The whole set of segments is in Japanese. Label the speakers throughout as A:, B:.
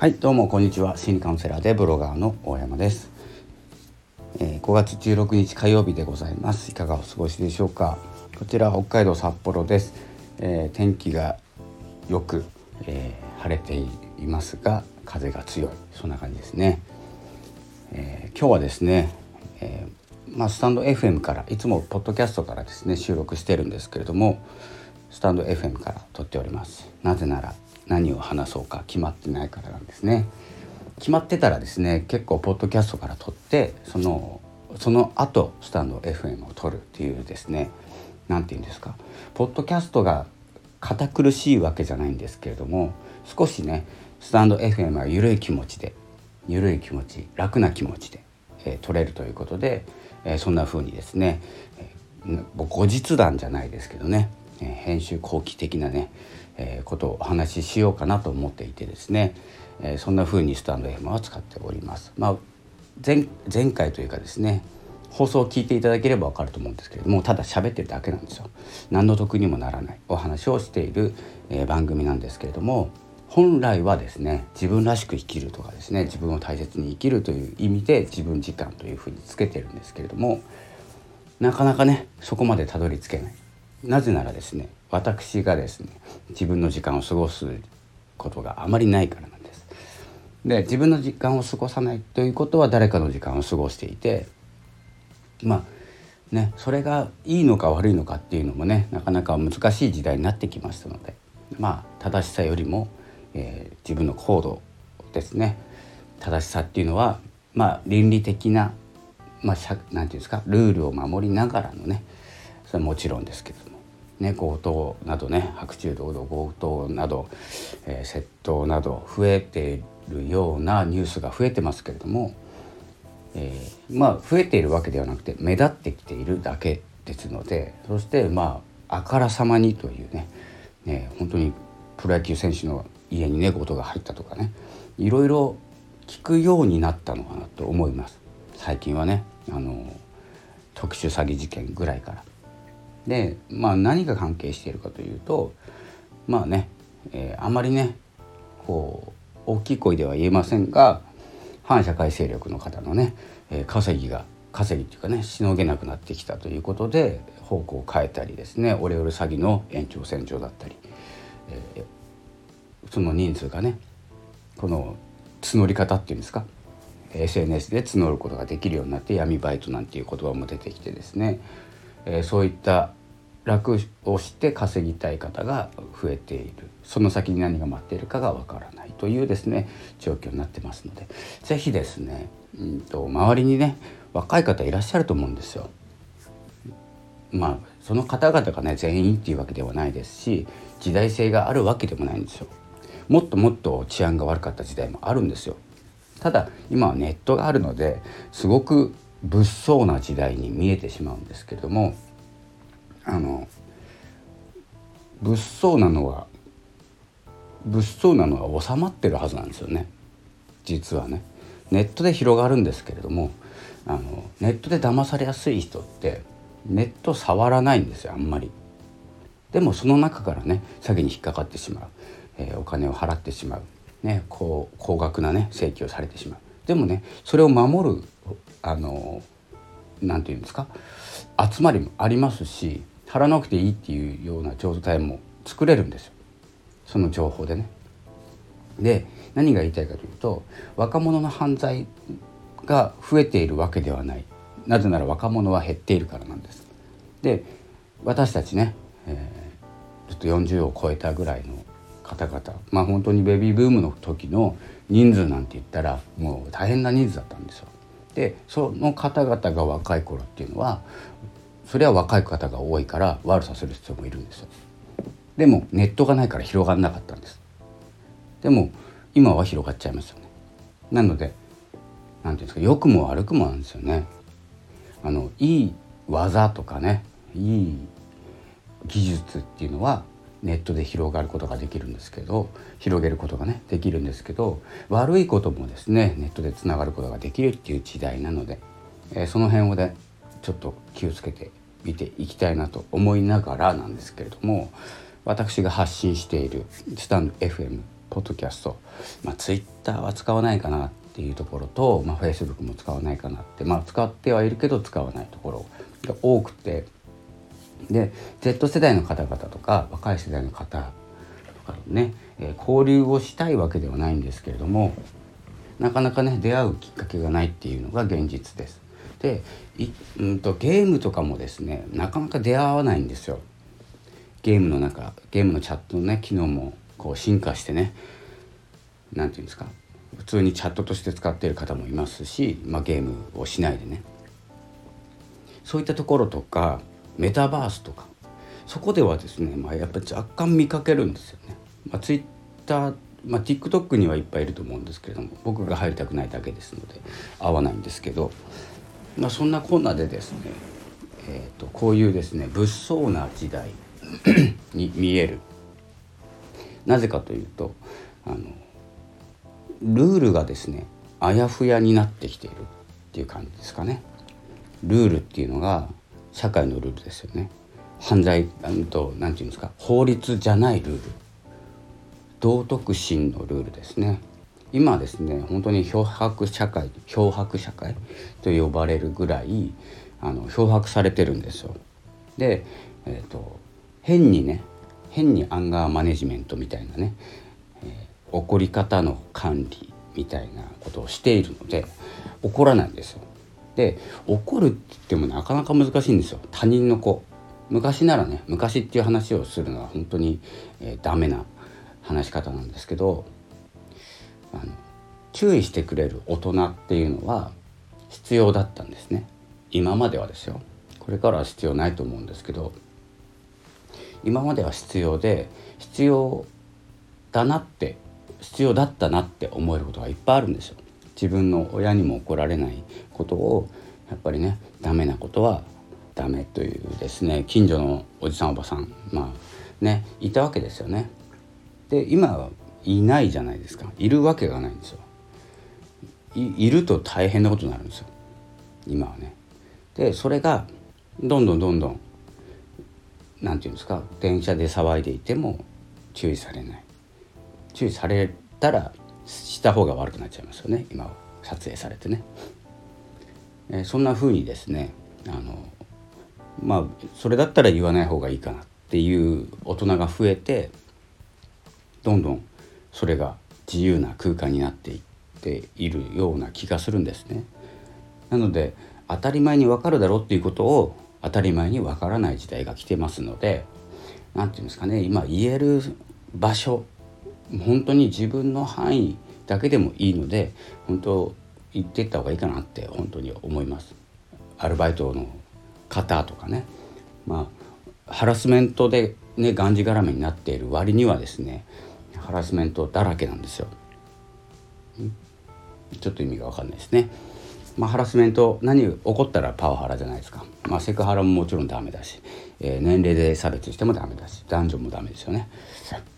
A: はいどうもこんにちは。心理カウンセラーでブロガーの大山です、えー、5月16日火曜日でございます。いかがお過ごしでしょうか。こちら北海道札幌です、えー、天気がよく、えー、晴れていますが風が強い。そんな感じですね、え今日はですね、えまあ、スタンド FM からいつもポッドキャストからですね収録してるんですけれどもスタンド FM から撮っております。なぜなら何を話そうか決まってないからなんですね。決まってたらですね結構ポッドキャストから撮ってそのその後スタンド FM を撮るっていうですね何て言うんですか。ポッドキャストが堅苦しいわけじゃないんですけれども少しねスタンド FM は緩い気持ちで緩い気持ち楽な気持ちで、えー、撮れるということで、えー、そんな風にですね、えー、後日談じゃないですけどねえ編集後期的なね、えことをお話ししようかなと思っていてですね、えそんな風にスタンド FM は使っております。まあ、前前回というかですね放送を聞いていただければわかると思うんですけれどもただ喋ってるだけなんですよ。何の得にもならないお話をしている、え番組なんですけれども本来はですね自分らしく生きるとかですね自分を大切に生きるという意味で自分時間というふうにつけてるんですけれどもなかなかねそこまでたどり着けないなぜならですね私がですね自分の時間を過ごすことがあまりないからなんです。で自分の時間を過ごさないということは誰かの時間を過ごしていてまあねそれがいいのか悪いのかっていうのもねなかなか難しい時代になってきましたのでまあ正しさよりも、えー、自分の行動ですね正しさっていうのはまあ倫理的なまあ、なんていうんですかルールを守りながらのねそれはもちろんですけど、ね、強盗などね白昼堂々強盗など、えー、窃盗など増えているようなニュースが増えてますけれども、えー、まあ増えているわけではなくて目立ってきているだけですのでそしてまああからさまにというねね本当にプロ野球選手の家にね強盗が入ったとかねいろいろ聞くようになったのかなと思います。最近はねあの特殊詐欺事件ぐらいから。で、まあ、何が関係しているかというとまあね、えー、あまりねこう大きい声では言えませんが反社会勢力の方のね、えー、稼ぎが稼ぎっていうかねしのげなくなってきたということで方向を変えたりですねオレオレ詐欺の延長線上だったり、えー、その人数がねこの募り方っていうんですか SNS で募ることができるようになって闇バイトなんていう言葉も出てきてですねえー、そういった楽をして稼ぎたい方が増えているその先に何が待っているかがわからないというですね状況になってますので是非ですね、うんと、周りにね若い方いらっしゃると思うんですよ。まあその方々がね全員っていうわけではないですし時代性があるわけでもないんですよ。もっともっと治安が悪かった時代もあるんですよ。ただ今はネットがあるのですごく物騒な時代に見えてしまうんですけれどもあの物騒なのは物騒なのは収まってるはずなんですよね実はね。ネットで広がるんですけれどもあのネットで騙されやすい人ってネット触らないんですよあんまり。でもその中からね詐欺に引っかかってしまう、えー、お金を払ってしまう、ね、高高額なね請求をされてしまう。でもねそれを守るあのなんていうんですか？集まりもありますし貼らなくていいっていうような状態も作れるんですよその情報でね。で何が言いたいかというと若者の犯罪が増えているわけではないなぜなら若者は減っているからなんです。で私たちね、えー、ちょっと40を超えたぐらいの方々まあ本当にベビーブームの時の人数なんて言ったらもう大変な人数だったんですよ。でその方々が若い頃っていうのはそれは若い方が多いから悪さする人もいるんですよ。でもネットがないから広がらなかったんです。でも今は広がっちゃいますよね。なので何ていうんですか良くも悪くもなんですよね。あのいい技とかねいい技術っていうのはネットで広がることができるんですけど広げることがねできるんですけど悪いこともですねネットでつながることができるっていう時代なので、えー、その辺をねちょっと気をつけて見ていきたいなと思いながらなんですけれども私が発信しているスタンド FM ポッドキャスト、まあ、ツイッターは使わないかなっていうところと、まあ、Facebook も使わないかなって、まあ、使ってはいるけど使わないところが多くてで Z 世代の方々とか若い世代の方とかのね、えー、交流をしたいわけではないんですけれどもなかなかね出会うきっかけがないっていうのが現実です。でうんとゲームとかもですねなかなか出会わないんですよ。ゲームの中ゲームのチャットのね機能もこう進化してね何て言うんですか普通にチャットとして使っている方もいますし、まあ、ゲームをしないでねそういったところとかメタバースとかそこではですね、まあ、やっぱり若干見かけるんですよね。まあ、ツイッターまあ、TikTok にはいっぱいいると思うんですけれども僕が入りたくないだけですので合わないんですけど、まあ、そんなこんなでですね、えーと、こういうですね物騒な時代 に見えるなぜかというとあのルールがですねあやふやになってきているっていう感じですかね。ルールっていうのが社会のルールですよね。犯罪と何て言うんですか法律じゃないルール道徳心のルールですね今ですね本当に漂白社会漂白社会と呼ばれるぐらいあの漂白されてるんですよ。で、えーと、変にね変にアンガーマネジメントみたいなね、えー、怒り方の管理みたいなことをしているので怒らないんですよ。で怒るって言ってもなかなか難しいんですよ他人の子昔ならね昔っていう話をするのは本当に、えー、ダメな話し方なんですけどあの注意してくれる大人っていうのは必要だったんですね。今まではですよ。これからは必要ないと思うんですけど今までは必要で必要だなって必要だったなって思えることがいっぱいあるんですよ。自分の親にも怒られないことをやっぱりねダメなことはダメというですね近所のおじさんおばさんまあねいたわけですよね。で今いないじゃないですか。いるわけがないんですよ。いると大変なことになるんですよ。今はね。でそれがどんどんどんどん何て言うんですか電車で騒いでいても注意されない。注意されたらした方が悪くなっちゃいますよね。今撮影されてね、え、そんな風にですねあのまあそれだったら言わない方がいいかなっていう大人が増えてどんどんそれが自由な空間になっていっているような気がするんですね。なので当たり前に分かるだろうっていうことを当たり前に分からない時代が来てますので何て言うんですかね今言える場所本当に自分の範囲だけでもいいので本当言ってった方がいいかなって本当に思います。アルバイトの方とかねまあハラスメントでねがんじがらめになっている割にはですねハラスメントだらけなんですよ。ちょっと意味が分かんないですね。まあ、ハラスメント何起こったらパワハラじゃないですか、まあ、セクハラももちろんダメだし、えー、年齢で差別してもダメだし男女もダメですよね、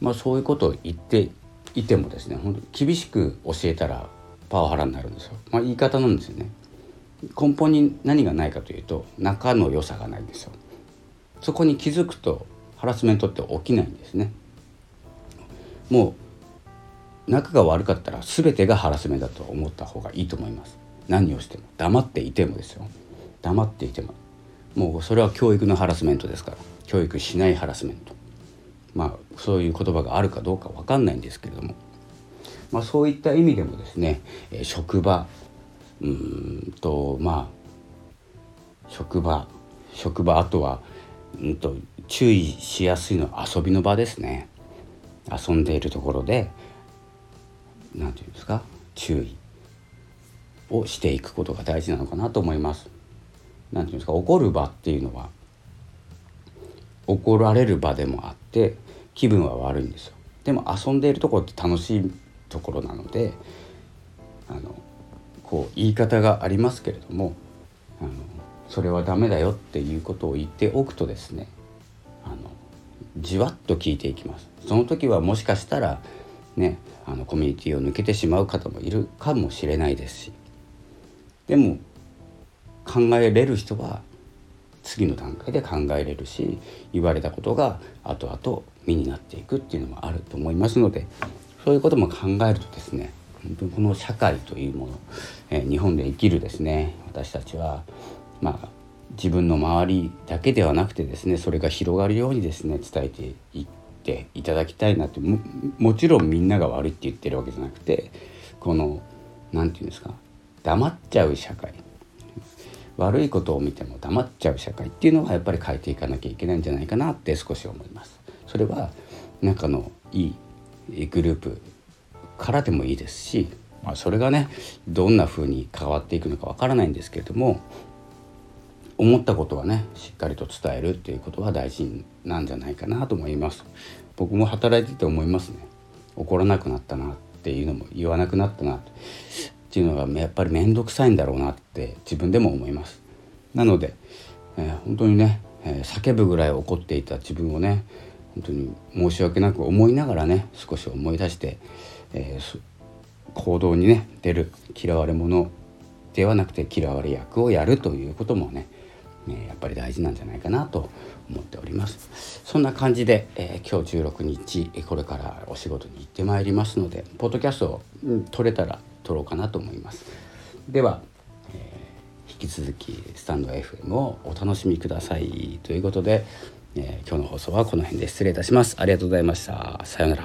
A: まあ、そういうことを言っていてもですね本当厳しく教えたらパワハラになるんですよ、まあ、言い方なんですよね。根本に何がないかというと仲の良さがないんですよ。そこに気づくとハラスメントって起きないんですね。もう仲が悪かったら全てがハラスメントだと思った方がいいと思います。何をしても。黙っていてもですよ。黙っていても。もうそれは教育のハラスメントですから。教育しないハラスメント。まあそういう言葉があるかどうか分かんないんですけれども、まあ、そういった意味でもですね、え、職場うんとまあ職場職場あとはうんと注意しやすいのは遊びの場ですね。遊んでいるところで何て言うんですか注意をしていくことが大事なのかなと思います。何て言うんですか怒る場っていうのは怒られる場でもあって気分は悪いんですよ。でも遊んでいるところって楽しいところなのであのこう言い方がありますけれどもあのそれはダメだよっていうことを言っておくとですねじわっと聞いていきます。その時はもしかしたらねあのコミュニティを抜けてしまう方もいるかもしれないですし。でも考えれる人は次の段階で考えれるし言われたことが後々身になっていくっていうのもあると思いますのでそういうことも考えるとですね本当にこの社会というもの、えー、日本で生きるですね私たちはまあ自分の周りだけではなくてですねそれが広がるようにですね伝えていっていただきたいなってももちろんみんなが悪いって言ってるわけじゃなくてこの何て言うんですか黙っちゃう社会悪いことを見ても黙っちゃう社会っていうのはやっぱり変えていかなきゃいけないんじゃないかなって少し思います。それは仲のいいグループからでもいいですし、まあ、それがねどんな風に変わっていくのかわからないんですけれども思ったことはねしっかりと伝えるっていうことは大事なんじゃないかなと思います。僕も働いてて思いますね。怒らなくなったなっていうのも言わなくなったなっていうのがやっぱり面倒くさいんだろうなって自分でも思います。なので、えー、本当にね、えー、叫ぶぐらい怒っていた自分をね本当に申し訳なく思いながらね少し思い出して、えー、行動にね出る嫌われ者ではなくて嫌われ役をやるということもねね、やっぱり大事なんじゃないかなと思っております。そんな感じで、えー、今日16日これからお仕事に行ってまいりますのでポッドキャストを、う、撮れたら撮ろうかなと思います。では、えー、引き続きスタンド FM をお楽しみくださいということで、えー、今日の放送はこの辺で失礼いたします。ありがとうございました。さようなら。